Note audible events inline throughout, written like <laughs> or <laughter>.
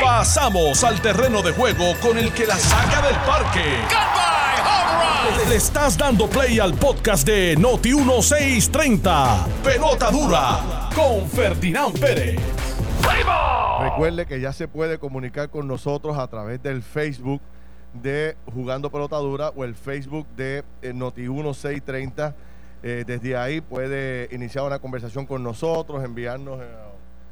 Pasamos al terreno de juego con el que la saca del parque. Le estás dando play al podcast de Noti 1630. Pelota dura con Ferdinand Pérez. Recuerde que ya se puede comunicar con nosotros a través del Facebook de Jugando Pelota Dura o el Facebook de eh, Noti 1630. Eh, desde ahí puede iniciar una conversación con nosotros, enviarnos eh,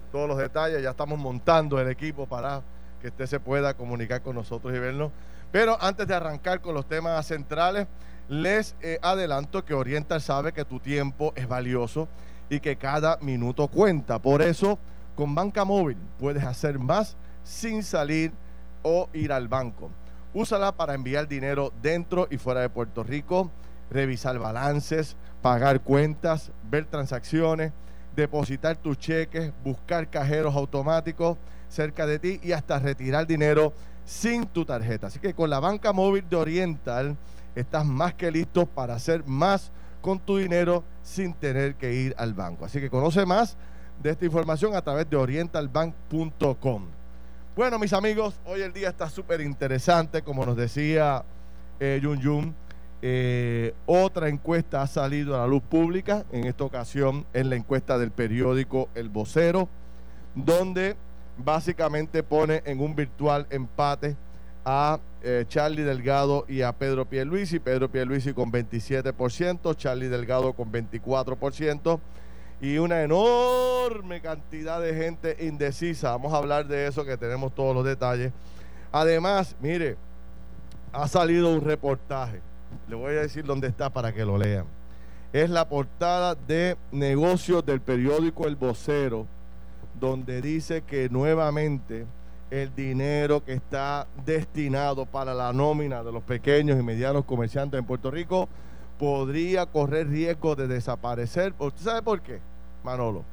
todos los detalles. Ya estamos montando el equipo para que usted se pueda comunicar con nosotros y vernos. Pero antes de arrancar con los temas centrales, les eh, adelanto que Oriental sabe que tu tiempo es valioso y que cada minuto cuenta. Por eso, con Banca Móvil puedes hacer más sin salir o ir al banco. Úsala para enviar dinero dentro y fuera de Puerto Rico, revisar balances, pagar cuentas, ver transacciones, depositar tus cheques, buscar cajeros automáticos cerca de ti y hasta retirar dinero sin tu tarjeta. Así que con la banca móvil de Oriental estás más que listo para hacer más con tu dinero sin tener que ir al banco. Así que conoce más de esta información a través de orientalbank.com. Bueno, mis amigos, hoy el día está súper interesante, como nos decía eh, Yun Yun. Eh, otra encuesta ha salido a la luz pública, en esta ocasión es la encuesta del periódico El Vocero, donde básicamente pone en un virtual empate a eh, Charlie Delgado y a Pedro Pierluisi. Pedro Pierluisi con 27%, Charlie Delgado con 24% y una enorme cantidad de gente indecisa. Vamos a hablar de eso que tenemos todos los detalles. Además, mire, ha salido un reportaje. Le voy a decir dónde está para que lo lean. Es la portada de negocios del periódico El Vocero donde dice que nuevamente el dinero que está destinado para la nómina de los pequeños y medianos comerciantes en Puerto Rico podría correr riesgo de desaparecer. ¿Usted sabe por qué, Manolo?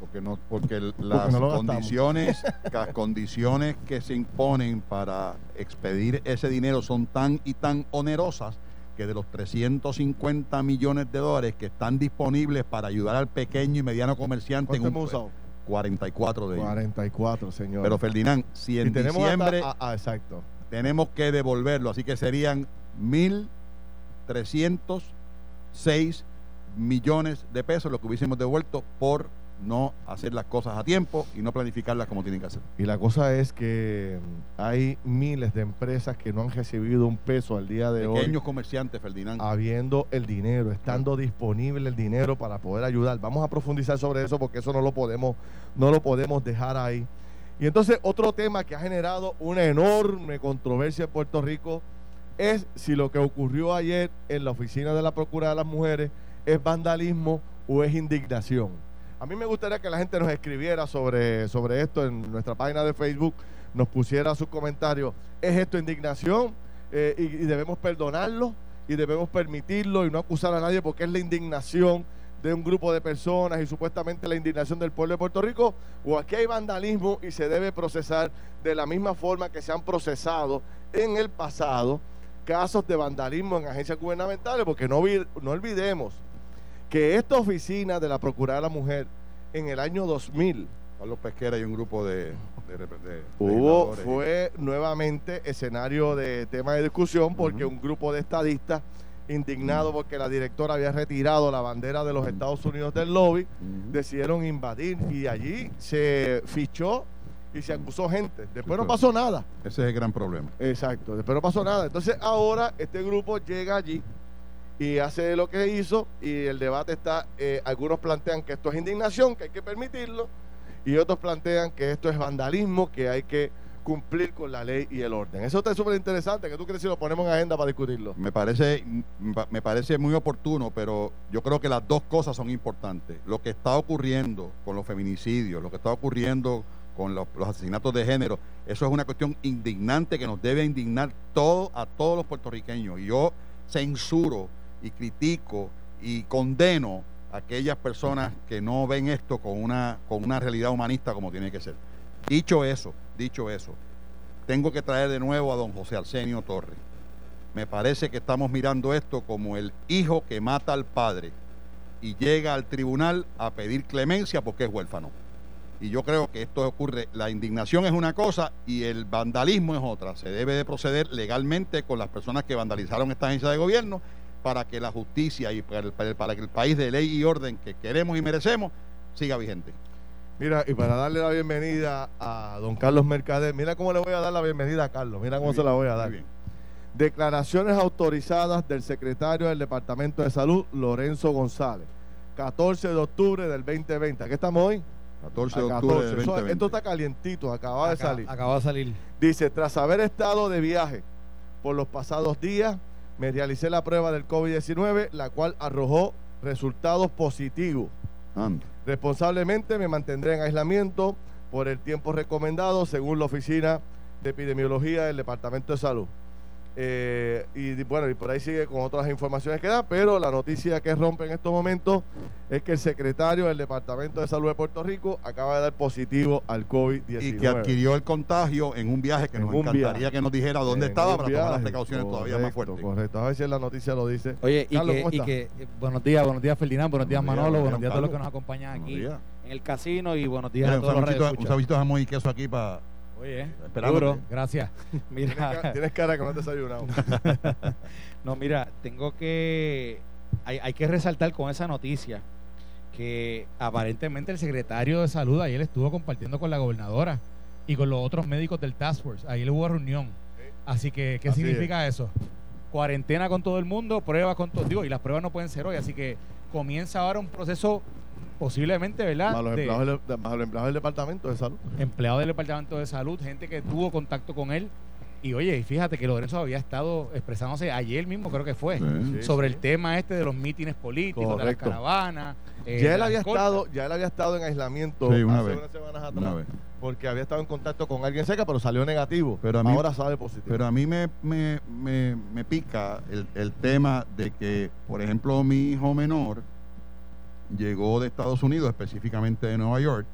Porque no, porque las condiciones, <laughs> las condiciones que se imponen para expedir ese dinero son tan y tan onerosas que de los 350 millones de dólares que están disponibles para ayudar al pequeño y mediano comerciante en un, usado? 44 de ellos. 44, señor. Pero Ferdinand, si en diciembre exacto. tenemos que devolverlo, así que serían 1.306 millones de pesos lo que hubiésemos devuelto por no hacer las cosas a tiempo y no planificarlas como tienen que hacer. Y la cosa es que mm, hay miles de empresas que no han recibido un peso al día de hoy. Pequeños comerciantes, Ferdinand. Habiendo el dinero, estando disponible el dinero para poder ayudar. Vamos a profundizar sobre eso porque eso no lo podemos, no lo podemos dejar ahí. Y entonces otro tema que ha generado una enorme controversia en Puerto Rico es si lo que ocurrió ayer en la oficina de la Procura de las Mujeres es vandalismo o es indignación. A mí me gustaría que la gente nos escribiera sobre, sobre esto en nuestra página de Facebook, nos pusiera sus comentarios. ¿Es esto indignación? Eh, y, debemos perdonarlo y debemos permitirlo y no acusar a nadie porque es la indignación de un grupo de personas y supuestamente la indignación del pueblo de Puerto Rico, o aquí hay vandalismo y se debe procesar de la misma forma que se han procesado en el pasado casos de vandalismo en agencias gubernamentales, porque no, no olvidemos que esta oficina de la Procuraduría de la Mujer en el año 2000 Carlos Pesquera y un grupo de, hubo fue nuevamente escenario de tema de discusión porque un grupo de estadistas indignados porque la directora había retirado la bandera de los Estados Unidos del lobby decidieron invadir y allí se fichó y se acusó gente. Después no pasó nada. Ese es el gran problema. Exacto, después no pasó nada. Entonces ahora este grupo llega allí y hace lo que hizo y el debate está, eh, algunos plantean que esto es indignación, que hay que permitirlo, y otros plantean que esto es vandalismo, que hay que cumplir con la ley y el orden. Eso está súper interesante, que tú crees si lo ponemos en agenda para discutirlo. Me parece, me parece muy oportuno, pero yo creo que las dos cosas son importantes. Lo que está ocurriendo con los feminicidios, lo que está ocurriendo con los, los, asesinatos de género, eso es una cuestión indignante que nos debe indignar todo, a todos los puertorriqueños. Y yo censuro y critico y condeno a aquellas personas que no ven esto con una, con una realidad humanista como tiene que ser. Dicho eso, dicho eso, tengo que traer de nuevo a don José Arsenio Torres. Me parece que estamos mirando esto como el hijo que mata al padre y llega al tribunal a pedir clemencia porque es huérfano. Y yo creo que esto ocurre, la indignación es una cosa y el vandalismo es otra. Se debe de proceder legalmente con las personas que vandalizaron esta agencia de gobierno para que la justicia y para, que el país de ley y orden que queremos y merecemos siga vigente. Mira, y para darle la bienvenida a don Carlos Mercader, mira cómo le voy a dar la bienvenida a Carlos, mira cómo se la voy a dar. Declaraciones autorizadas del secretario del Departamento de Salud, Lorenzo González. 14 de octubre del 2020. ¿Qué estamos hoy? 14 de octubre del 2020. esto está calientito, acaba de salir. Acaba de salir. Dice, tras haber estado de viaje por los pasados días, me realicé la prueba del COVID-19, la cual arrojó resultados positivos. Responsablemente me mantendré en aislamiento por el tiempo recomendado según la Oficina de Epidemiología del Departamento de Salud. Eh, y bueno, y por ahí sigue con otras informaciones que da, pero la noticia que rompe en estos momentos es que el secretario del Departamento de Salud de Puerto Rico acaba de dar positivo al COVID-19. Y que adquirió el contagio en un viaje que nos encantaría que nos dijera dónde estaba para tomar las precauciones todavía más fuertes. Correcto, a ver si la noticia lo dice. Oye, y, que, y que, buenos días, buenos días Ferdinand, buenos días Manolo, buenos días a todos los que nos acompañan aquí en el casino y buenos días a todos los Un sabito de jamón y queso aquí para Oye, duro, gracias. <laughs> Mira, tienes cara que no te desayunado. <laughs> no, mira, tengo que. Hay, hay, que resaltar con esa noticia que aparentemente el secretario de salud ayer estuvo compartiendo con la gobernadora y con los otros médicos del Task Force. Ahí hubo reunión. Así que, ¿qué significa eso? Cuarentena con todo el mundo, pruebas con todo. Digo, y las pruebas no pueden ser hoy. Así que comienza ahora un proceso posiblemente, ¿verdad? Más los, empleados del, Departamento de Salud. Empleados del Departamento de Salud, gente que tuvo contacto con él. Y oye, fíjate que Lorenzo había estado expresándose ayer mismo, creo que fue, sobre el tema este de los mítines políticos, de las caravanas. Eh, ya él había estado, ya él había estado en aislamiento hace unas semanas atrás. Porque había estado en contacto con alguien cerca, pero salió negativo. Pero ahora sabe positivo. Pero a mí me, me, me, pica el, el tema de que, por ejemplo, mi hijo menor, llegó de Estados Unidos, específicamente de Nueva York.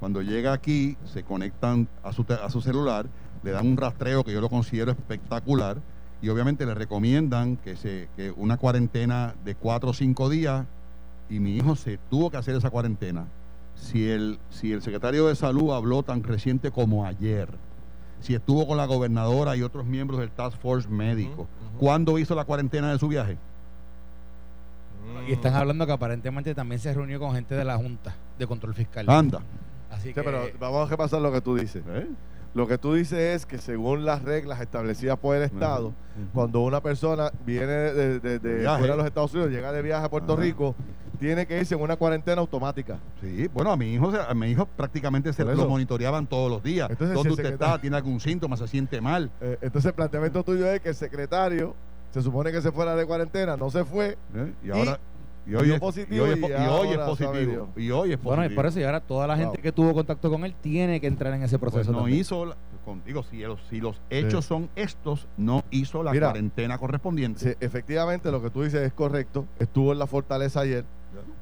Cuando llega aquí, se conectan a su, a su celular, le dan un rastreo que yo lo considero espectacular y obviamente le recomiendan que, se, que una cuarentena de cuatro o cinco días y mi hijo se tuvo que hacer esa cuarentena. Si el, si el secretario de salud habló tan reciente como ayer, si estuvo con la gobernadora y otros miembros del Task Force médico, ¿cuándo hizo la cuarentena de su viaje? Y están hablando que aparentemente también se reunió con gente de la Junta de Control Fiscal. Anda. Así que, pero vamos a repasar lo que tú dices. ¿Eh? Lo que tú dices es que según las reglas establecidas por el Estado, cuando una persona viene de, de, fuera de los Estados Unidos, llega de viaje a Puerto Rico, tiene que irse en una cuarentena automática. Sí, bueno, a mi hijo, a mi hijo prácticamente se lo monitoreaban todos los días. Entonces, ¿Dónde usted está? ¿Tiene algún síntoma? ¿Se siente mal? Eh, entonces el planteamiento tuyo es que el secretario se supone que se fuera de cuarentena, no se fue. ¿Eh? Y ahora. Y hoy, es, positivo y, hoy, es, positivo. Y hoy es positivo. Bueno, y por eso, y ahora toda la gente que tuvo contacto con él tiene que entrar en ese pues proceso. no hizo, digo, si, los, si los hechos son estos, no hizo la cuarentena correspondiente. efectivamente, lo que tú dices es correcto. Estuvo en la fortaleza ayer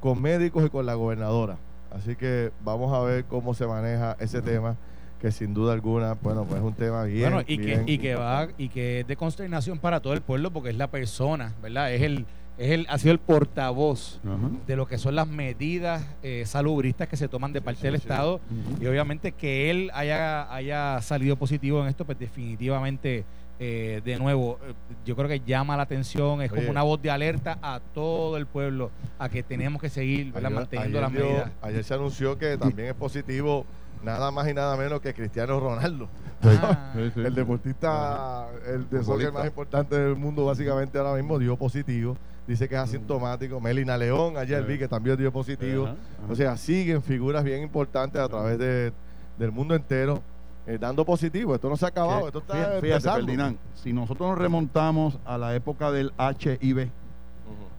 con médicos y con la gobernadora. Así que vamos a ver cómo se maneja ese tema que sin duda alguna, bueno, pues es un tema bien. Bueno, y, que, y que va, y que es de consternación para todo el pueblo porque es la persona, ¿verdad? Es el, es el, ha sido el portavoz de lo que son las medidas eh, salubristas que se toman de parte del Estado y obviamente que él haya, haya salido positivo en esto, pues definitivamente eh, de nuevo, eh, yo creo que llama la atención, es como una voz de alerta a todo el pueblo a que tenemos que seguir manteniendo las medidas. Ayer se anunció que también es positivo nada más y nada menos que Cristiano Ronaldo. Ah. el deportista, el de soccer más importante del mundo, básicamente ahora mismo dio positivo. Dice que es asintomático. Melina León, ayer vi que también dio positivo. O sea, siguen figuras bien importantes a través de, del mundo entero eh, dando positivo. Esto no se ha acabado. Esto está fíjate, Ferdinand, si nosotros nos remontamos a la época del HIV,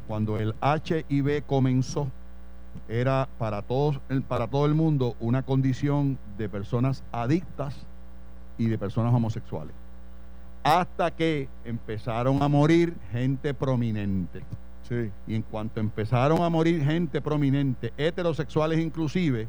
cuando el HIV comenzó, era para todos para todo el mundo una condición de personas adictas y de personas homosexuales. Hasta que empezaron a morir gente prominente. Y en cuanto empezaron a morir gente prominente heterosexuales inclusive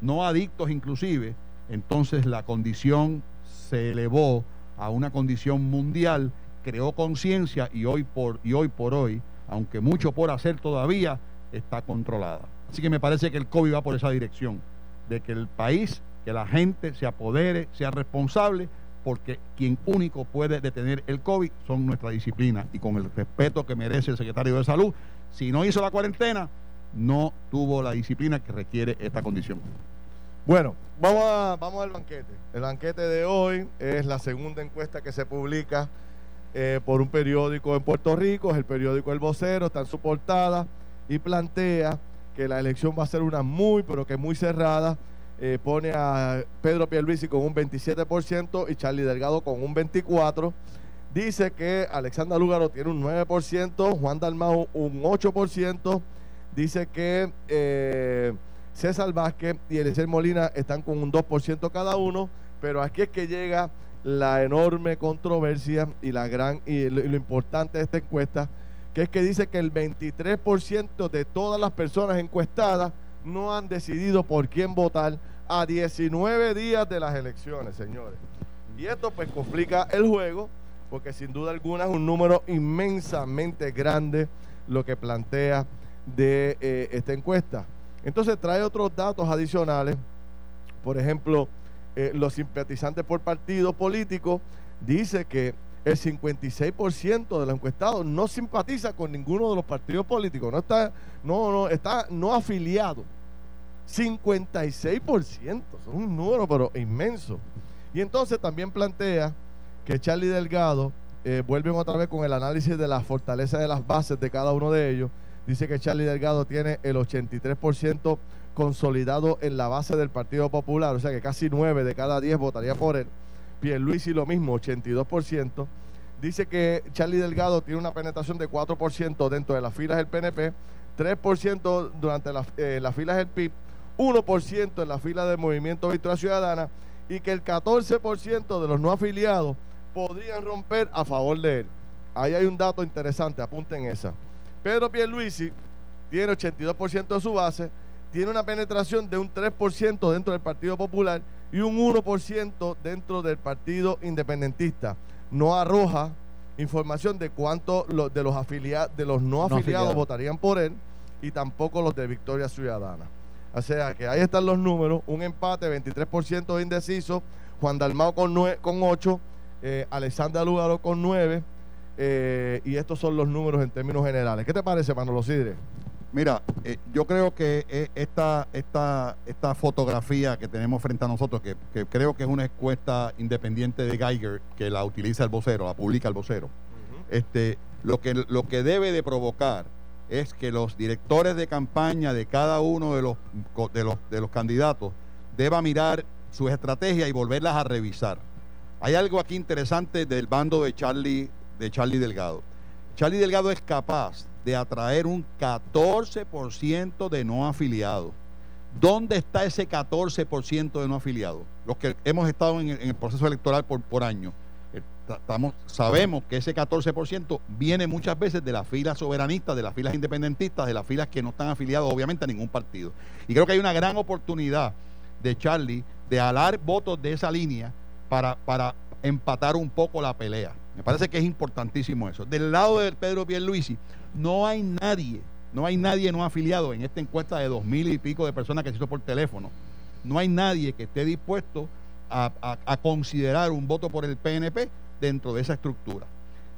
no adictos inclusive entonces la condición se elevó a una condición mundial creó conciencia y hoy por y hoy por hoy aunque mucho por hacer todavía está controlada. Así que me parece que el COVID va por esa dirección. de que el país, que la gente se apodere, sea responsable, porque quien único puede detener el COVID son nuestra disciplina y con el respeto que merece el secretario de Salud, si no hizo la cuarentena, no tuvo la disciplina que requiere esta condición. Bueno, vamos, a, vamos al banquete. El banquete de hoy es la segunda encuesta que se publica eh, por un periódico en Puerto Rico, es el periódico El Vocero, está en su portada y plantea que la elección va a ser una muy, pero que muy cerrada. Eh, pone a Pedro Pierluisi con un 27% y Charlie Delgado con un 24%. Dice que Alexandra Lúgaro tiene un 9%, Juan Dalmau un 8%. Dice que eh, César Vázquez y Eliezer Molina están con un 2% cada uno, pero aquí es que llega la enorme controversia y la gran y lo, importante de esta encuesta, que es que dice que el 23% de todas las personas encuestadas no han decidido por quién votar a 19 días de las elecciones, señores. Y esto pues complica el juego, porque sin duda alguna es un número inmensamente grande lo que plantea de eh, esta encuesta. Entonces trae otros datos adicionales, por ejemplo, eh, los simpatizantes por partidos políticos, dice que el 56% de los encuestados no simpatiza con ninguno de los partidos políticos, no está, no, no, está no afiliado. 56%, son un número pero inmenso. Y entonces también plantea que Charlie Delgado eh, vuelven otra vez con el análisis de la fortaleza de las bases de cada uno de ellos. Dice que Charlie Delgado tiene el 83% consolidado en la base del Partido Popular, o sea que casi 9 de cada 10 votaría por él. Pierluisi lo mismo, 82%. Dice que Charlie Delgado tiene una penetración de 4% dentro de las filas del PNP, 3% durante eh, las filas del PIB, 1% en la fila del Movimiento Victoria Ciudadana y que el 14% de los no afiliados podrían romper a favor de él. Ahí hay un dato interesante, apunten esa. Pedro Pierluisi tiene 82% de su base, tiene una penetración de un 3% dentro del Partido Popular y un 1% dentro del Partido Independentista. No arroja información de cuánto de los afiliados, de los no, afiliados, votarían por él y tampoco los de Victoria Ciudadana. O sea que ahí están los números, un empate, 23% de indeciso, Juan Dalmao con, con 8, eh, Alexandra Lugaro con 9, eh, y estos son los números en términos generales. ¿Qué te parece, Manolo Sidre? Mira, eh, yo creo que eh, esta, esta, esta fotografía que tenemos frente a nosotros, que, creo que es una encuesta independiente de Geiger, que la utiliza el vocero, la publica el vocero, este, lo, que, lo que debe de provocar es que los directores de campaña de cada uno de los, de los, de los candidatos deba mirar sus estrategias y volverlas a revisar. Hay algo aquí interesante del bando de Charlie, de Charlie Delgado. Charlie Delgado es capaz de atraer un 14% de no afiliados. ¿Dónde está ese 14% de no afiliados? Los que hemos estado en el, proceso electoral por, por año. Eh, estamos, sabemos que ese 14% viene muchas veces de las filas soberanistas, de las filas independentistas, de las filas que no están afiliados obviamente a ningún partido. Y creo que hay una gran oportunidad de Charlie de alar votos de esa línea para, para empatar un poco la pelea. Me parece que es importantísimo eso. Del lado de Pedro Pierluisi, no hay nadie, no hay nadie no afiliado en esta encuesta de dos mil y pico de personas que se hizo por teléfono. No hay nadie que esté dispuesto a, considerar un voto por el PNP dentro de esa estructura.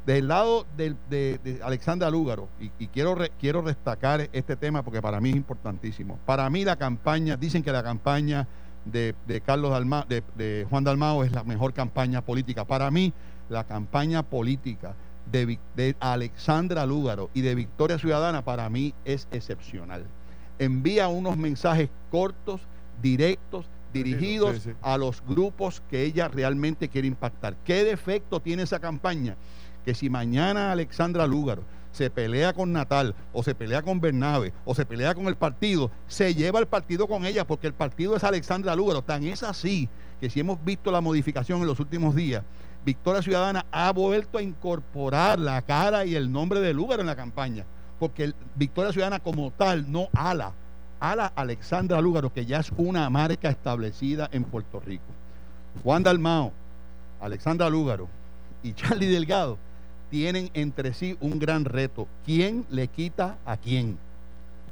Del lado de, de, Alexandra Lúgaro, y, quiero, quiero destacar este tema porque para mí es importantísimo. Para mí la campaña, dicen que la campaña de, Carlos Dalma, de, Juan Dalmao es la mejor campaña política. Para mí, la campaña política de, Alexandra Lúgaro y de Victoria Ciudadana para mí es excepcional. Envía unos mensajes cortos, directos, dirigidos a los grupos que ella realmente quiere impactar. ¿Qué defecto tiene esa campaña? Que si mañana Alexandra Lúgaro se pelea con Natal o se pelea con Bernabe o se pelea con el partido, se lleva el partido con ella porque el partido es Alexandra Lúgaro. Tan es así que si hemos visto la modificación en los últimos días, Victoria Ciudadana ha vuelto a incorporar la cara y el nombre de Lúgaro en la campaña, porque Victoria Ciudadana como tal no ala, ala Alexandra Lúgaro, que ya es una marca establecida en Puerto Rico. Juan Dalmao, Alexandra Lúgaro y Charlie Delgado tienen entre sí un gran reto. ¿Quién le quita a quién?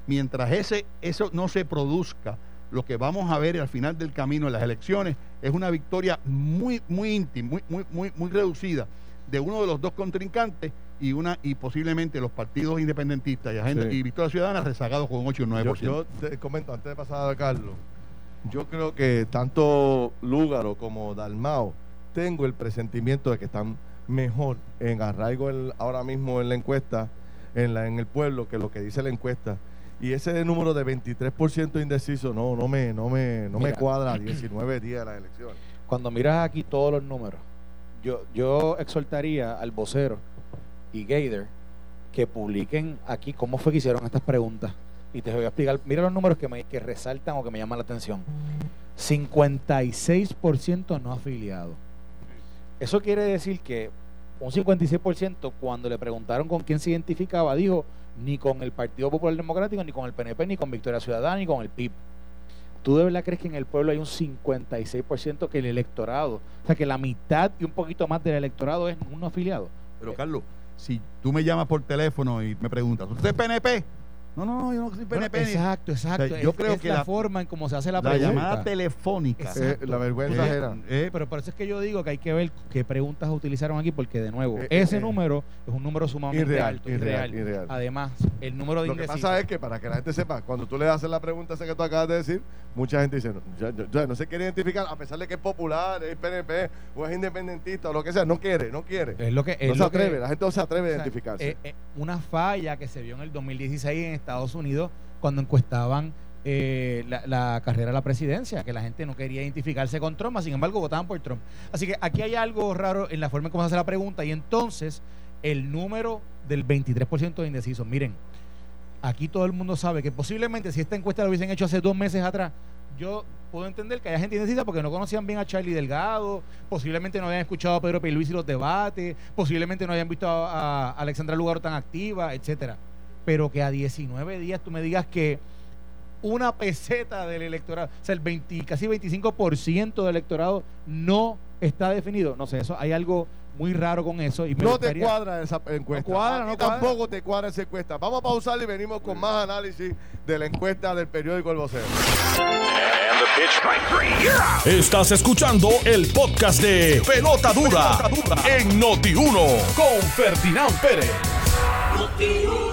Mientras ese, eso no se produzca, lo que vamos a ver al final del camino en las elecciones es una victoria muy, muy íntima, muy, muy, muy, muy reducida de uno de los dos contrincantes y una y posiblemente los partidos independentistas y, agenda, y Victoria Ciudadana rezagados con 8 y 9%. Yo, te comento, antes de pasar a Carlos, yo creo que tanto Lúgaro como Dalmao tengo el presentimiento de que están mejor en arraigo ahora mismo en la encuesta, en, la, en el pueblo, que lo que dice la encuesta. Y ese número de 23% indeciso no, no me, no me, no me cuadra 19 días de las elecciones. Cuando miras aquí todos los números, yo, yo exhortaría al vocero y Gator que publiquen aquí cómo fue que hicieron estas preguntas. Y te voy a explicar, mira los números que, me, que resaltan o que me llaman la atención. 56% no afiliado. Eso quiere decir que un 56% cuando le preguntaron con quién se identificaba, dijo ni con el Partido Popular Democrático, ni con el PNP, ni con Victoria Ciudadana, ni con el PIB. ¿Tú de verdad crees que en el pueblo hay un 56% que el electorado, o sea, que la mitad y un poquito más del electorado es un afiliado? Pero Carlos, si tú me llamas por teléfono y me preguntas, ¿usted es PNP? No, no, yo no soy PNP. exacto, exacto. yo creo que la, forma en cómo se hace la, la llamada telefónica. Eh, la vergüenza eh, era. Eh, pero por eso es que yo digo que hay que ver qué preguntas utilizaron aquí, porque de nuevo, ese número es un número sumamente alto. Irreal, irreal, Además, el número de Lo que pasa es que para que la gente sepa, cuando tú le haces la pregunta esa que tú acabas de decir, mucha gente dice, no, no se quiere identificar, a pesar de que es popular, es PNP o es independentista o lo que sea, no quiere, no quiere. Es lo que, no se atreve, la gente no se atreve a identificarse. una falla que se vio en el 2016 en Estados Unidos cuando encuestaban eh, la, carrera a la presidencia, que la gente no quería identificarse con Trump, sin embargo votaban por Trump. Así que aquí hay algo raro en la forma en cómo se hace la pregunta y entonces el número del 23% de indecisos. Miren, aquí todo el mundo sabe que posiblemente si esta encuesta lo hubiesen hecho hace dos meses atrás, yo puedo entender que haya gente indecisa porque no conocían bien a Charlie Delgado, posiblemente no habían escuchado a Pedro Luis y los debates, posiblemente no habían visto a, a Alexandra Lugaro tan activa, etcétera pero que a 19 días tú me digas que una peseta del electorado, o sea, el 20, casi 25% del electorado no está definido. No sé, eso hay algo muy raro con eso. Y no te cuadra esa encuesta. No cuadra, no tampoco te cuadra esa encuesta. Vamos a pausar y venimos con más análisis de la encuesta del periódico El Vocero. Estás escuchando el podcast de Pelota Dura, en Noti1 con Ferdinand Pérez.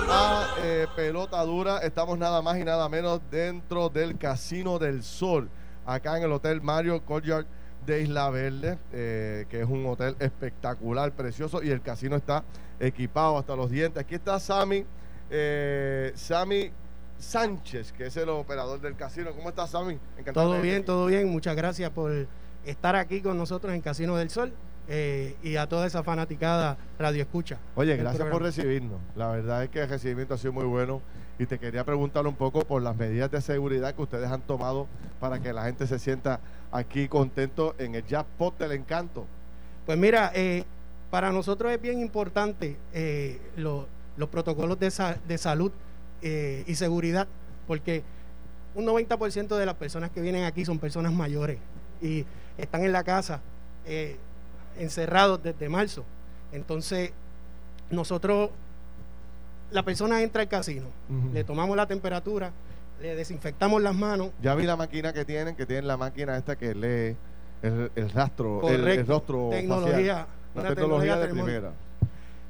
A eh, pelota dura, estamos nada más y nada menos dentro del Casino del Sol, acá en el Hotel Mario Courtyard de Isla Verde, eh, que es un hotel espectacular, precioso, y el casino está equipado hasta los dientes. Aquí está Sammy, eh, Sammy Sánchez, que es el operador del casino. ¿Cómo estás, Sammy? Encantado todo bien, todo bien. Muchas gracias por estar aquí con nosotros en Casino del Sol. Eh, y a toda esa fanaticada radio escucha. Oye, gracias por recibirnos. La verdad es que el recibimiento ha sido muy bueno y te quería preguntar un poco por las medidas de seguridad que ustedes han tomado para que la gente se sienta aquí contento en el jackpot del encanto. Pues mira, eh, para nosotros es bien importante eh, los protocolos de, de salud y seguridad, porque un 90% de las personas que vienen aquí son personas mayores y están en la casa encerrados desde marzo. Entonces, nosotros, la persona entra al casino, le tomamos la temperatura, le desinfectamos las manos. Ya vi la máquina que tienen, que tienen la máquina esta que lee el, rastro, el, rostro tecnología, Una tecnología, de primera.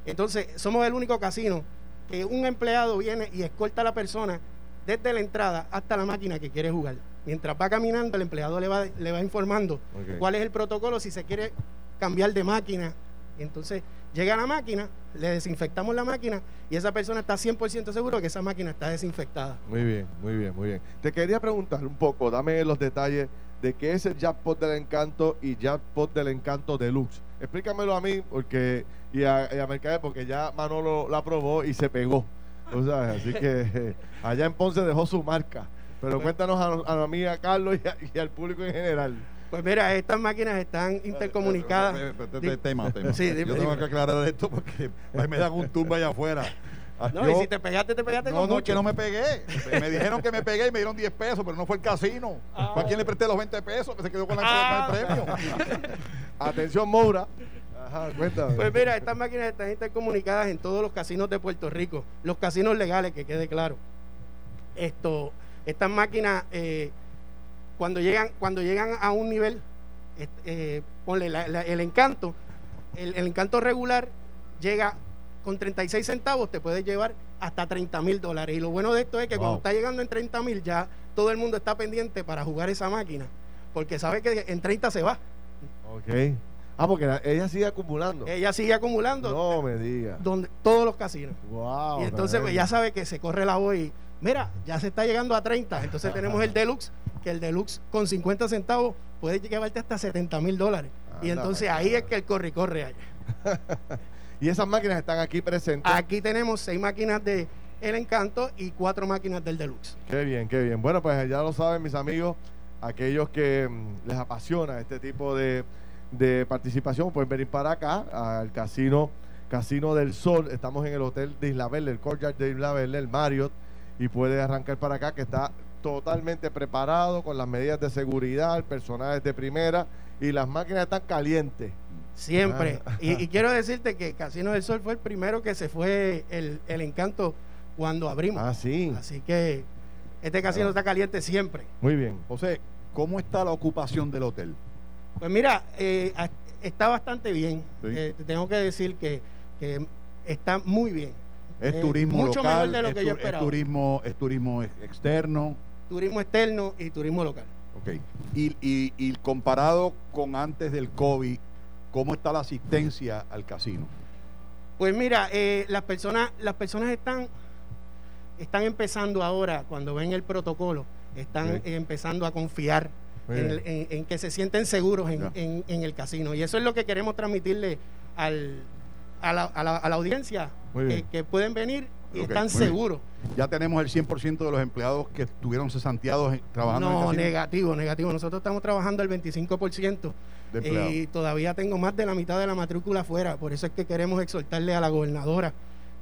Entonces, somos el único casino que un empleado viene y escolta a la persona desde la entrada hasta la máquina que quiere jugar. Mientras va caminando, el empleado le va, le va informando cuál es el protocolo, si se quiere cambiar de máquina. Y entonces llega a la máquina, le desinfectamos la máquina y esa persona está 100% seguro que esa máquina está desinfectada. Muy bien, muy bien, muy bien. Te quería preguntar un poco, dame los detalles de qué es el Jackpot del Encanto y Jackpot del Encanto Deluxe. Explícamelo a mí porque y a, y a Mercader porque ya Manolo la probó y se pegó. Así que <laughs> allá en Ponce dejó su marca. Pero pues cuéntanos a, a, la amiga Carlos y al público en general. Pues mira, estas máquinas están intercomunicadas. Tema, tema. Sí, Yo tengo que aclarar esto porque me dan un tumba allá afuera. Ah, no, y si te pegaste, te pegaste No, no, que no me pegué. Me dijeron que me pegué y me dieron 10 pesos, pero no fue el casino. Ah. ¿A quién le presté los 20 pesos? Que se quedó con la ah. del premio. <laughs> Atención, Moura. Ajá, cuéntame. Pues mira, estas máquinas están intercomunicadas en todos los casinos de Puerto Rico. Los casinos legales, que quede claro. Esto, estas máquinas... Eh, cuando llegan, cuando llegan a un nivel, eh, ponle el encanto, el, encanto regular llega con 36 centavos, te puedes llevar hasta 30 mil dólares. Y lo bueno de esto es que cuando está llegando en 30 mil, ya todo el mundo está pendiente para jugar esa máquina, porque sabe que en 30 se va. Ok. Ah, porque ella sigue acumulando. Ella sigue acumulando. No me diga. Donde, todos los casinos. Wow, y entonces pues, ya sabe que se corre la voz y, mira, ya se está llegando a 30. Entonces <laughs> tenemos el deluxe, que el deluxe con 50 centavos puede llevarte hasta 70 mil dólares. y entonces ahí es que el corre y corre allá. <laughs> y esas máquinas están aquí presentes. Aquí tenemos seis máquinas de El Encanto y cuatro máquinas del deluxe. Qué bien, qué bien. Bueno, pues ya lo saben mis amigos, aquellos que mm, les apasiona este tipo de de participación, pueden venir para acá, al casino Casino del Sol. Estamos en el Hotel de Isla Verde, el Courtyard de Isla Verde, el Marriott, y puede arrancar para acá, que está totalmente preparado con las medidas de seguridad, personajes de primera y las máquinas están calientes. Siempre. Ah. Y, <laughs> quiero decirte que Casino del Sol fue el primero que se fue el, encanto cuando abrimos. Ah, sí. Así que este casino ah. está caliente siempre. Muy bien. José, ¿cómo está la ocupación del hotel? Pues mira, eh, está bastante bien. Eh, tengo que decir que, está muy bien. Es eh, turismo mucho local, de lo que yo esperaba. Es turismo, es turismo externo. Turismo externo y turismo local. Ok. Y, y, comparado con antes del COVID, ¿cómo está la asistencia al casino? Pues mira, las personas, las personas están, están empezando ahora, cuando ven el protocolo, están empezando a confiar en, que se sienten seguros en, el casino. Y eso es lo que queremos transmitirle al, a, la, a, la, audiencia, que, pueden venir y están seguros. Ya tenemos el 100% de los empleados que estuvieron cesanteados trabajando. No, negativo, negativo. Nosotros estamos trabajando el 25% y todavía tengo más de la mitad de la matrícula afuera. Por eso es que queremos exhortarle a la gobernadora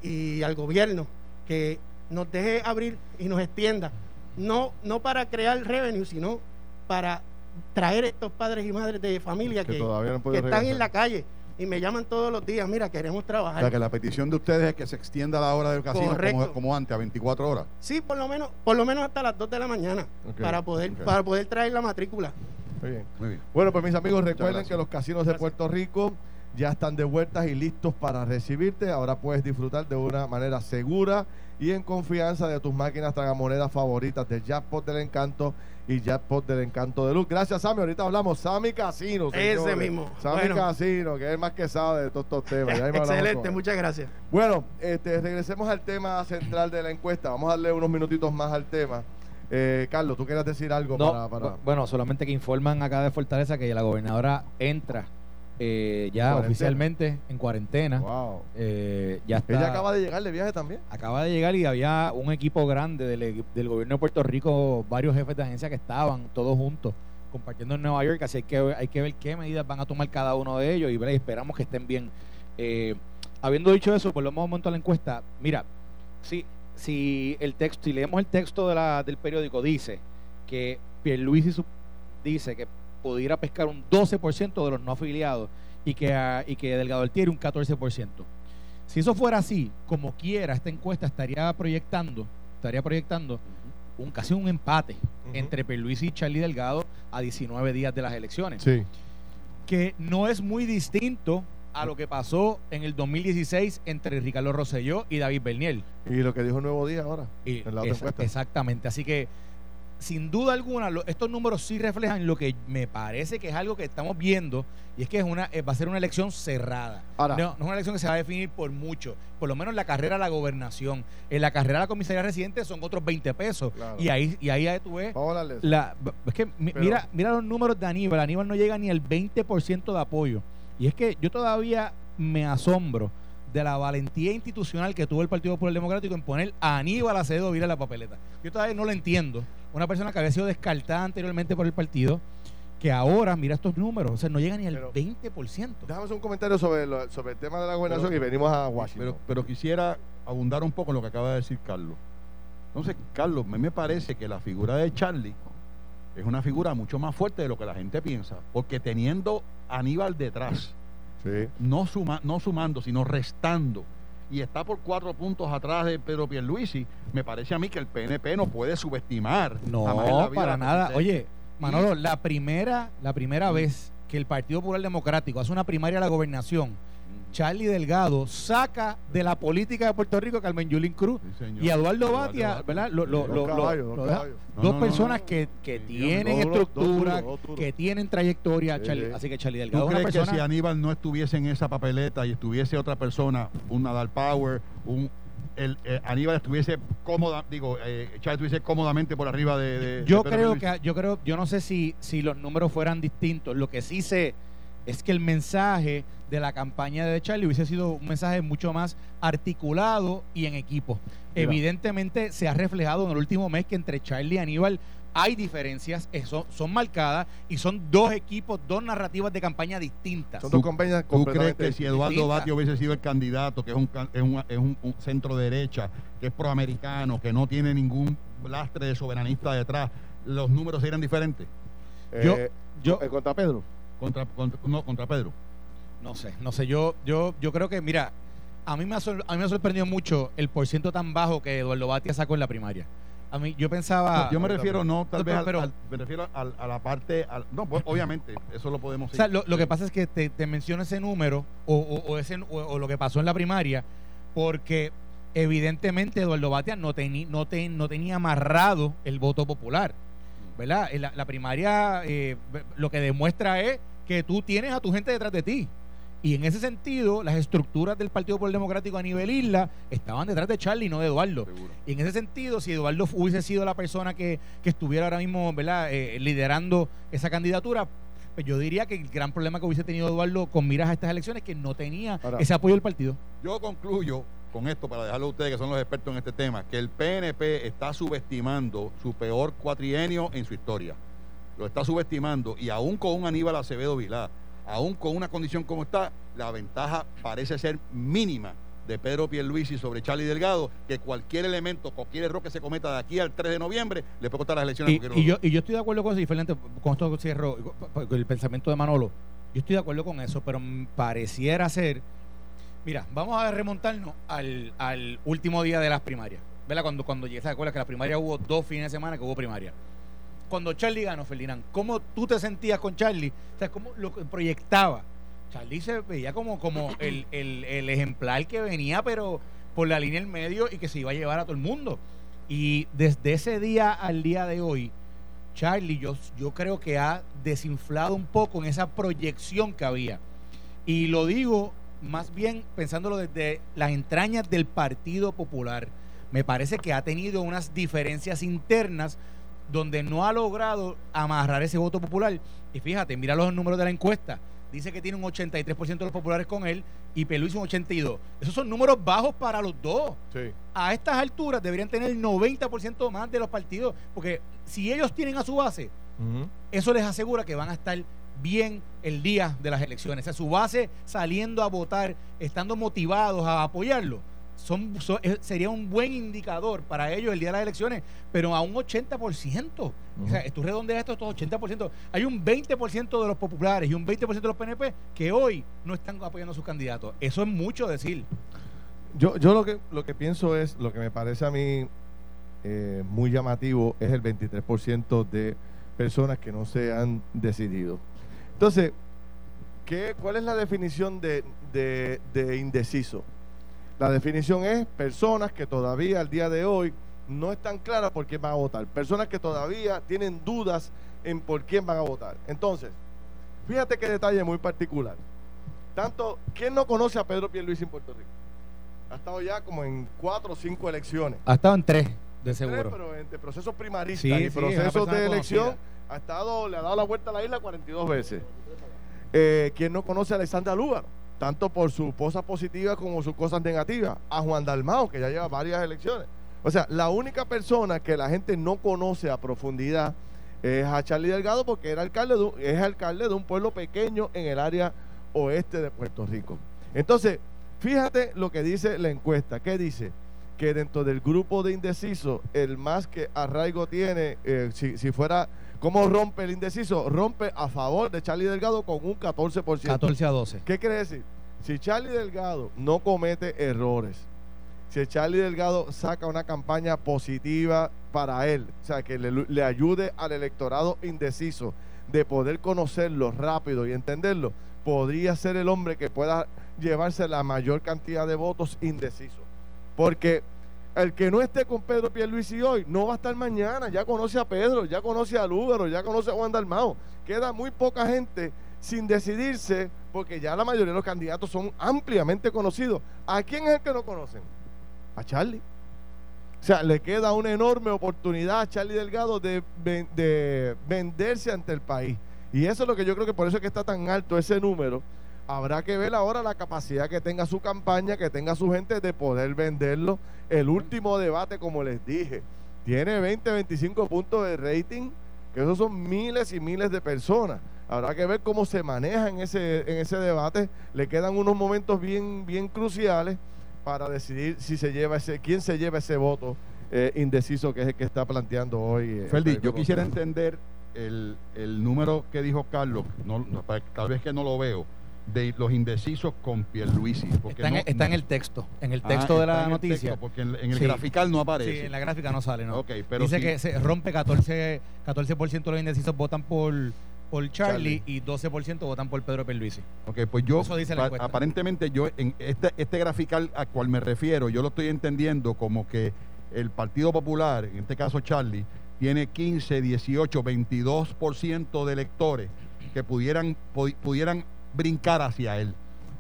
y al gobierno que nos deje abrir y nos extienda. No, no para crear revenue, sino para traer estos padres y madres de familia que, están en la calle y me llaman todos los días, mira, queremos trabajar. O sea, que la petición de ustedes es que se extienda la hora del casino como, antes, a 24 horas. Sí, por lo menos por lo menos hasta las 2 de la mañana para poder para poder traer la matrícula. Muy bien. Muy bien. Bueno, pues mis amigos, recuerden que los casinos de Puerto Rico ya están de vuelta y listos para recibirte. Ahora puedes disfrutar de una manera segura y en confianza de tus máquinas tragamonedas favoritas de Jackpot del Encanto y Jackpot del Encanto de Luz. Gracias, Sammy. Ahorita hablamos Sammy Casino. Ese mismo. Sammy Casino, que es el más que sabe de todos estos temas. <laughs> Excelente, muchas gracias. Bueno, este, regresemos al tema central de la encuesta. Vamos a darle unos minutitos más al tema. Eh, Carlos, ¿tú quieres decir algo para, Bueno, solamente que informan acá de Fortaleza que la gobernadora entra eh, ya oficialmente en cuarentena. Eh, ya está, Ella acaba de llegar de viaje también. Acaba de llegar y había un equipo grande del, del, gobierno de Puerto Rico, varios jefes de agencia que estaban todos juntos compartiendo en Nueva York. Así que hay que ver qué medidas van a tomar cada uno de ellos y, esperamos que estén bien. Eh, habiendo dicho eso, lo menos momento a la encuesta. Mira, si, si el texto, si leemos el texto de la, del periódico, dice que Pierluisi dice que pudiera pescar un 12% de los no afiliados y que, ah, y que Delgado Altieri un 14%. Si eso fuera así, como quiera, esta encuesta estaría proyectando, estaría proyectando un casi un empate entre Perluisi y Charlie Delgado a 19 días de las elecciones. Sí. Que no es muy distinto a lo que pasó en el 2016 entre Ricardo Rosselló y David Berniel. Y lo que dijo Nuevo Día ahora. en la exactamente. Así que sin duda alguna, estos números sí reflejan lo que me parece que es algo que estamos viendo, y es que es una, eh, va a ser una elección cerrada. no, no, es una elección que se va a definir por mucho. Por lo menos en la carrera a la gobernación. En la carrera a la comisaría residente son otros 20 pesos. Y ahí y ahí tú ves. La, es que mira, mira los números de Aníbal. Aníbal no llega ni al 20% de apoyo. Y es que yo todavía me asombro de la valentía institucional que tuvo el Partido Popular Democrático en poner a Aníbal Acevedo Vila en la papeleta. Yo todavía no lo entiendo. Una persona que había sido descartada anteriormente por el partido, que ahora mira estos números, o sea, no llega ni al 20%. Déjame hacer un comentario sobre, sobre el tema de la gobernación y venimos a Washington. Pero, quisiera abundar un poco en lo que acaba de decir Carlos. Entonces, Carlos, me parece que la figura de Charlie es una figura mucho más fuerte de lo que la gente piensa, porque teniendo a Aníbal detrás, no, suma, no sumando, sino restando. Y está por cuatro puntos atrás de Pedro Pierluisi. Me parece a mí que el PNP no puede subestimar. No, para nada. Oye, Manolo, la primera, la primera vez que el Partido Popular Democrático hace una primaria a la gobernación, Charlie Delgado saca de la política de Puerto Rico a Carmen Yulín Cruz y a Eduardo Batia, ¿verdad? dos personas que, que tienen estructura, que tienen trayectoria, así que Charlie Delgado. ¿Tú crees que si Aníbal no estuviese en esa papeleta y estuviese otra persona, un Nadal Power, un el, eh, Aníbal estuviese cómoda, digo, eh, Chávez estuviese cómodamente por arriba de, yo creo que yo creo, yo no sé si, si los números fueran distintos. Lo que sí sé es que el mensaje de la campaña de Charlie hubiese sido un mensaje mucho más articulado y en equipo. Evidentemente se ha reflejado en el último mes que entre Charlie y Aníbal hay diferencias, son, son marcadas y son dos equipos, dos narrativas de campaña distintas. Son dos campañas ¿Tú crees que si Eduardo Batio hubiese sido el candidato, que es un, es un, es un, centro derecha, que es proamericano, que no tiene ningún lastre de soberanista detrás, los números serían diferentes? yo, eh, yo, eh, ¿Contra Pedro? Contra, no, contra Pedro. No sé, no sé, yo, yo, yo creo que, mira, a mí, me ha, a mí me ha sorprendido mucho el porciento tan bajo que Eduardo Batia sacó en la primaria. A mí, yo pensaba. yo me refiero, no, tal vez, pero, me refiero a la parte. no, pues obviamente, eso lo podemos. O sea, lo, que pasa es que te, te menciono ese número o, o, ese, o, lo que pasó en la primaria, porque evidentemente Eduardo Batia no, teni, no, no tenía amarrado el voto popular. ¿Verdad? La, la primaria eh, lo que demuestra es que tú tienes a tu gente detrás de ti. Y en ese sentido, las estructuras del Partido Popular Democrático a nivel isla estaban detrás de Charlie, no de Eduardo. Y en ese sentido, si Eduardo hubiese sido la persona que, estuviera ahora mismo ¿verdad? Eh, liderando esa candidatura, pues yo diría que el gran problema que hubiese tenido Eduardo con miras a estas elecciones es que no tenía ese apoyo del partido. Yo concluyo con esto, para dejarlo a ustedes que son los expertos en este tema, que el PNP está subestimando su peor cuatrienio en su historia. Lo está subestimando y aún con un Aníbal Acevedo Vilá aún con una condición como está, la ventaja parece ser mínima de Pedro Pierluisi sobre Charlie Delgado, que cualquier elemento, cualquier error que se cometa de aquí al 3 de noviembre, le puede costar las elecciones. Y, yo, y yo estoy de acuerdo con eso, diferente, con esto cierro, con el pensamiento de Manolo, yo estoy de acuerdo con eso, pero pareciera ser, mira, vamos a remontarnos al, al último día de las primarias, ¿verdad? Cuando, cuando ¿se acuerdas que la primaria hubo dos fines de semana que hubo primaria? Cuando Charlie ganó, Ferdinand, ¿cómo tú te sentías con Charlie? O sea, ¿cómo lo proyectaba? Charlie se veía como, como el, el, ejemplar que venía, pero por la línea del medio y que se iba a llevar a todo el mundo. Y desde ese día al día de hoy, Charlie, yo, yo creo que ha desinflado un poco en esa proyección que había. Y lo digo más bien pensándolo desde las entrañas del Partido Popular. Me parece que ha tenido unas diferencias internas donde no ha logrado amarrar ese voto popular. Y fíjate, mira los números de la encuesta. Dice que tiene un 83% de los populares con él y Peluís un 82%. Esos son números bajos para los dos. A estas alturas deberían tener el 90% más de los partidos, porque si ellos tienen a su base, eso les asegura que van a estar bien el día de las elecciones. O sea, su base saliendo a votar, estando motivados a apoyarlo son, eh, sería un buen indicador para ellos el día de las elecciones, pero a un 80%. O sea, tú redondeas esto, estos 80%. Hay un 20% de los populares y un 20% de los PNP que hoy no están apoyando a sus candidatos. Eso es mucho decir. Yo, yo lo que lo que pienso es, lo que me parece a mí eh, muy llamativo es el 23% de personas que no se han decidido. Entonces, ¿qué, ¿cuál es la definición de, de indeciso? La definición es personas que todavía al día de hoy no están claras por quién van a votar. Personas que todavía tienen dudas en por quién van a votar. Entonces, fíjate qué detalle muy particular. Tanto, ¿quién no conoce a Pedro Pierluisi en Puerto Rico? Ha estado ya como en cuatro o cinco elecciones. Ha estado en tres, de seguro. pero entre procesos primaristas y procesos de elección, ha estado, le ha dado la vuelta a la isla 42 veces. Eh, ¿Quién no conoce a Alexandra Lúgaro? Tanto por sus cosas positivas como sus cosas negativas, a Juan Dalmao, que ya lleva varias elecciones. O sea, la única persona que la gente no conoce a profundidad es a Charlie Delgado porque era alcalde es alcalde de un pueblo pequeño en el área oeste de Puerto Rico. Entonces, fíjate lo que dice la encuesta. ¿Qué dice? Que dentro del grupo de indecisos, el más que arraigo tiene, eh, si, si fuera ¿Cómo rompe el indeciso? Rompe a favor de Charlie Delgado con un 14%. 14 a 12. ¿Qué quiere decir? Si Charlie Delgado no comete errores si Charlie Delgado saca una campaña positiva para él, o sea, que le, le ayude al electorado indeciso de poder conocerlo rápido y entenderlo, podría ser el hombre que pueda llevarse la mayor cantidad de votos indecisos. Porque el que no esté con Pedro Pierluisi hoy no va a estar mañana. Ya conoce a Pedro, ya conoce a Lúgaro, ya conoce a Juan Dalmao. Queda muy poca gente sin decidirse porque ya la mayoría de los candidatos son ampliamente conocidos. ¿A quién es el que no conocen? A Charlie. O sea, le queda una enorme oportunidad a Charlie Delgado de, de venderse ante el país. Y eso es lo que yo creo que por eso es que está tan alto ese número habrá que ver ahora la capacidad que tenga su campaña, que tenga su gente de poder venderlo. El último debate, como les dije, tiene 20, 25 puntos de rating, que esos son miles y miles de personas. Habrá que ver cómo se maneja en ese, en ese debate. Le quedan unos momentos bien, bien cruciales para decidir si se lleva ese, quién se lleva ese voto eh, indeciso que es el que está planteando hoy. Eh, yo quisiera entender el, el, número que dijo Carlos, no, tal vez que no lo veo de los indecisos con Pierluisi. Porque está, en, está en el texto, en el ah, texto de la noticia. porque en, el grafical no aparece. Sí, en la gráfica no sale, ¿no? pero Dice que se rompe 14, 14 de los indecisos votan por por Charlie, y 12% votan por Pedro Pierluisi. Ok, pues yo, aparentemente yo, en este, este grafical a cual me refiero, yo lo estoy entendiendo como que el Partido Popular, en este caso Charlie, tiene 15, 18, 22% de electores que pudieran, pudieran brincar hacia él.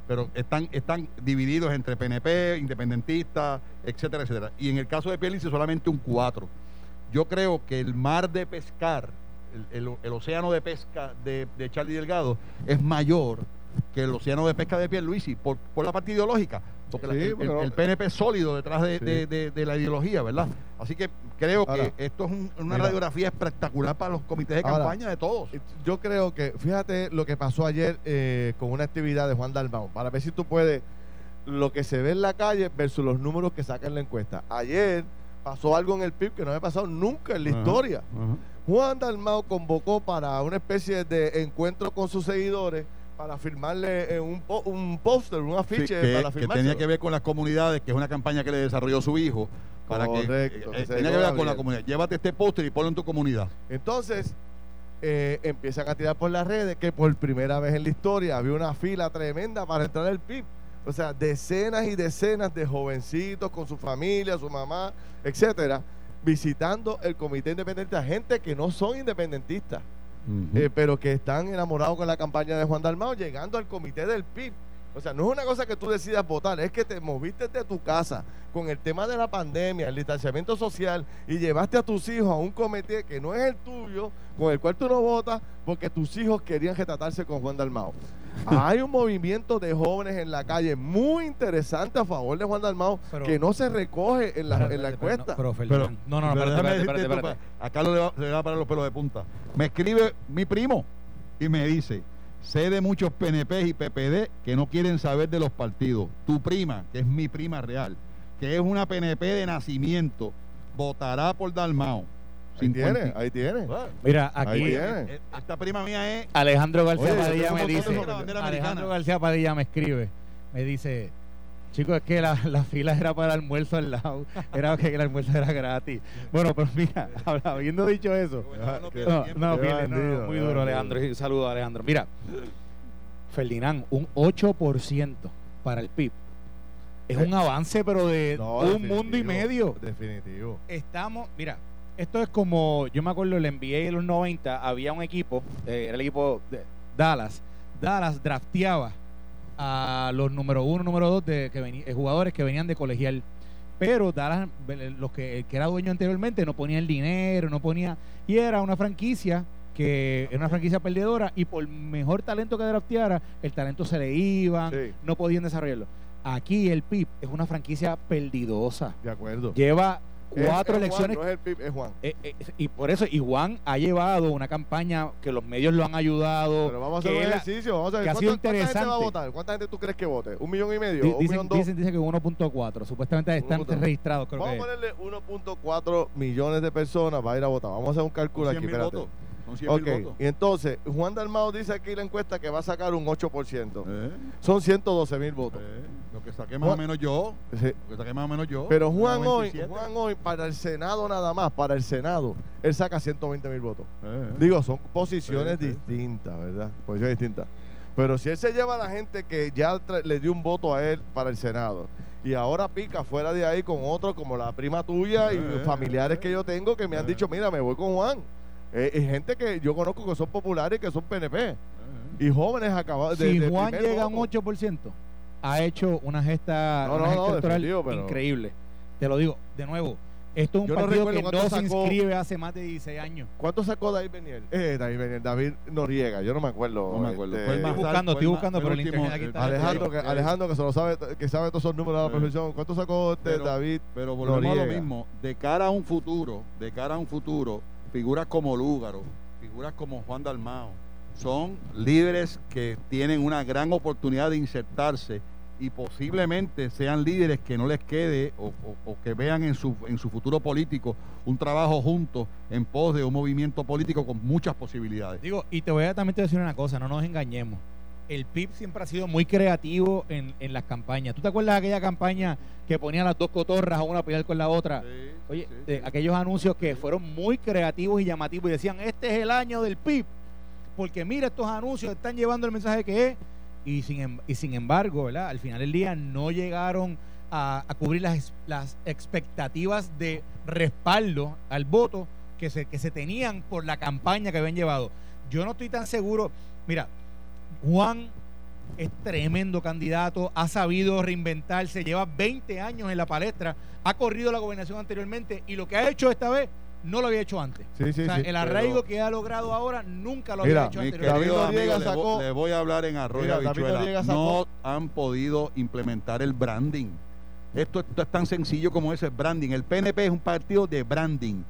Pero están, están divididos entre PNP, independentistas, etcétera, etcétera. Y en el caso de Pierluisi solamente un 4. Yo creo que el mar de pescar, el, océano de pesca de, de Charlie Delgado es mayor que el océano de pesca de Pierluisi por, por la parte ideológica, porque el, PNP es sólido detrás de, la ideología, ¿verdad? Así que creo que esto es una radiografía espectacular para los comités de campaña de todos. Yo creo que, fíjate lo que pasó ayer eh, con una actividad de Juan Dalmau, para ver si tú puedes, lo que se ve en la calle versus los números que saca en la encuesta. Ayer pasó algo en el PIB que no había pasado nunca en la historia. Juan Dalmau convocó para una especie de encuentro con sus seguidores para firmarle eh, un, un póster, un afiche que, que tenía que ver con las comunidades, que es una campaña que le desarrolló su hijo. Para que, eh, eh, tenía que ver con la comunidad. Llévate este póster y ponlo en tu comunidad. Entonces, empiezan a tirar por las redes que por primera vez en la historia había una fila tremenda para entrar al PIB. O sea, decenas y decenas de jovencitos con su familia, su mamá, etcétera, visitando el comité independiente, gente que no son independentistas. Eh, pero que están enamorados con la campaña de Juan Dalmao, llegando al comité del PIB. O sea, no es una cosa que tú decidas votar, es que te moviste de tu casa con el tema de la pandemia, el distanciamiento social y llevaste a tus hijos a un comité que no es el tuyo, con el cual tú no votas, porque tus hijos querían retratarse con Juan Dalmao. <laughs> Hay un movimiento de jóvenes en la calle muy interesante a favor de Juan Dalmao que no se recoge en la, en la encuesta. No, pero, no, no, no, espérate, espérate, Acá le va, le va a parar los pelos de punta. Me escribe mi primo y me dice, sé de muchos PNP y PPD que no quieren saber de los partidos. Tu prima, que es mi prima real, que es una PNP de nacimiento, votará por Dalmao. Ahí tiene, ahí tiene. Mira, aquí eh, esta prima mía es Alejandro García Padilla me dice, Alejandro García Padilla me escribe, me dice, chicos, es que la, la, fila era para el almuerzo al lado, era que el almuerzo era gratis. Bueno, pero mira, <laughs> habiendo dicho eso, no, no, muy duro Alejandro, y saludo Alejandro. Mira, Ferdinand, un 8% para el PIB es un avance, pero de un mundo y medio. Definitivo. Estamos, mira, esto es como, yo me acuerdo, el NBA de los 90, había un equipo, eh, era el equipo de Dallas. Dallas drafteaba a los número uno, número dos de que eh, jugadores que venían de colegial. Pero Dallas, los que, el que era dueño anteriormente, no ponía el dinero, no ponía. Y era una franquicia que era una franquicia perdedora y por mejor talento que drafteara, el talento se le iba, no podían desarrollarlo. Aquí el PIB es una franquicia perdidosa. De acuerdo. Lleva cuatro elecciones. no es el PIB, es Juan. Eh, eh, y por eso, y Juan ha llevado una campaña que los medios lo han ayudado. Pero vamos a hacer un ejercicio, vamos a ver. Que ha sido interesante. ¿Cuánta gente va a votar? ¿Cuánta gente tú crees que vote? ¿Un millón y medio? ¿Un dicen, millón Dicen, que 1.4. Supuestamente están registrados. vamos a ponerle 1.4 millones de personas va a ir a votar. Vamos a hacer un cálculo aquí. Espérate. Son 100 mil votos. Y entonces, Juan Dalmao dice aquí en la encuesta que va a sacar un 8%. Eh. Son 112 mil votos. Eh. Lo que saqué más o menos yo. Lo que saqué más o menos yo. Pero Juan hoy, Juan hoy, para el Senado nada más, para el Senado, él saca 120 mil votos. Eh. Digo, son posiciones distintas, ¿verdad? Posiciones distintas. Pero si él se lleva a la gente que ya le dio un voto a él para el Senado y ahora pica fuera de ahí con otro como la prima tuya y eh, familiares que yo tengo que me han eh. dicho, mira, me voy con Juan. Eh, y gente que yo conozco que son populares y que son PNP. Y jóvenes acabados de... Si Juan llega a un 8%, ha hecho una gesta, increíble. Te lo digo, de nuevo, esto es un partido que no se inscribe hace más de 16 años. ¿Cuánto sacó David Beniel? Eh, David Beniel, David Noriega, yo no me acuerdo. No me acuerdo. Este, estoy buscando, estoy buscando, pero el internet aquí está. Alejandro, que, Alejandro, que se lo sabe, que sabe todos esos números de la profesión. ¿Cuánto sacó este David Pero volvemos a lo mismo. De cara a un futuro, de cara a un futuro, figuras como Lúgaro, figuras como Juan Dalmao, son líderes que tienen una gran oportunidad de insertarse y posiblemente sean líderes que no les quede o, que vean en su, en su futuro político un trabajo juntos en pos de un movimiento político con muchas posibilidades. Digo, y te voy a también decir una cosa, no nos engañemos. El PIB siempre ha sido muy creativo en, las campañas. ¿Tú te acuerdas de aquella campaña que ponían las dos cotorras a una a pelear con la otra? Oye, de aquellos anuncios que fueron muy creativos y llamativos y decían, este es el año del PIB, porque mira, estos anuncios están llevando el mensaje que es y sin, em, y sin embargo, ¿verdad? al final del día no llegaron a, cubrir las, las, expectativas de respaldo al voto que se, que se tenían por la campaña que habían llevado. Yo no estoy tan seguro. Mira, Juan es tremendo candidato, ha sabido reinventarse, lleva 20 años en la palestra, ha corrido la gobernación anteriormente y lo que ha hecho esta vez no lo había hecho antes. Sí, sí, sí, el arraigo que ha logrado ahora nunca lo había hecho antes. le, voy a hablar en arroyo No han podido implementar el branding. Esto, esto, es tan sencillo como ese branding. El PNP es un partido de branding.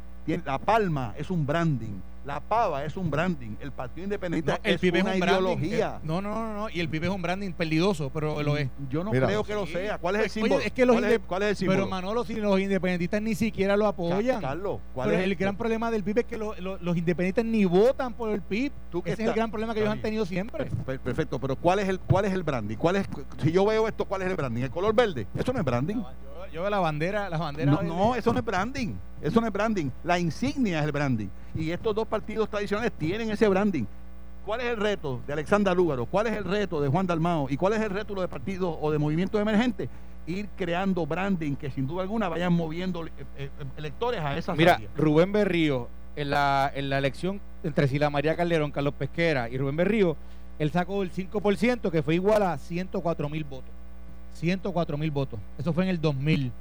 La Palma es un branding. La pava es un branding. El Partido Independiente el es una ideología. no, no, no, no. Y el PIB es un branding perdidoso, pero lo es. Yo no creo que lo sea. ¿Cuál es el símbolo? es que los ¿Cuál, es, el símbolo? Pero Manolo, si los independentistas ni siquiera lo apoyan. Carlos, ¿cuál es el, gran problema del PIB es que los independentistas ni votan por el PIB. Ese es el gran problema que ellos han tenido siempre. Perfecto, pero ¿cuál es el cuál es el branding? ¿Cuál es si yo veo esto, cuál es el branding? El color verde. Eso no es branding. Yo veo la bandera, las banderas. No, no, eso no es branding. Eso no es branding. La insignia es el branding. Y estos dos partidos tradicionales tienen ese branding. ¿Cuál es el reto de Alexandra Lúgaro? ¿Cuál es el reto de Juan Dalmao? ¿Y cuál es el reto de partidos o de movimientos emergentes? Ir creando branding que sin duda alguna vayan moviendo eh, eh, electores a esa Mira, Rubén Berrío, en la, en la elección entre Sila María Calderón, Carlos Pesquera y Rubén Berrío, él sacó el 5%, que fue igual a 104 mil votos. 104 mil votos. Eso fue en el 2000.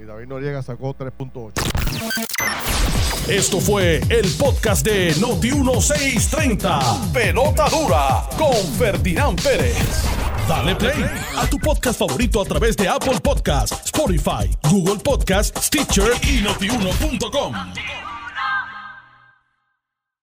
Y David Noriega sacó 3.8. Esto fue el podcast de Noti1630. Pelota dura con Ferdinand Pérez. Dale play a tu podcast favorito a través de Apple Podcasts, Spotify, Google Podcasts, Stitcher y notiuno.com.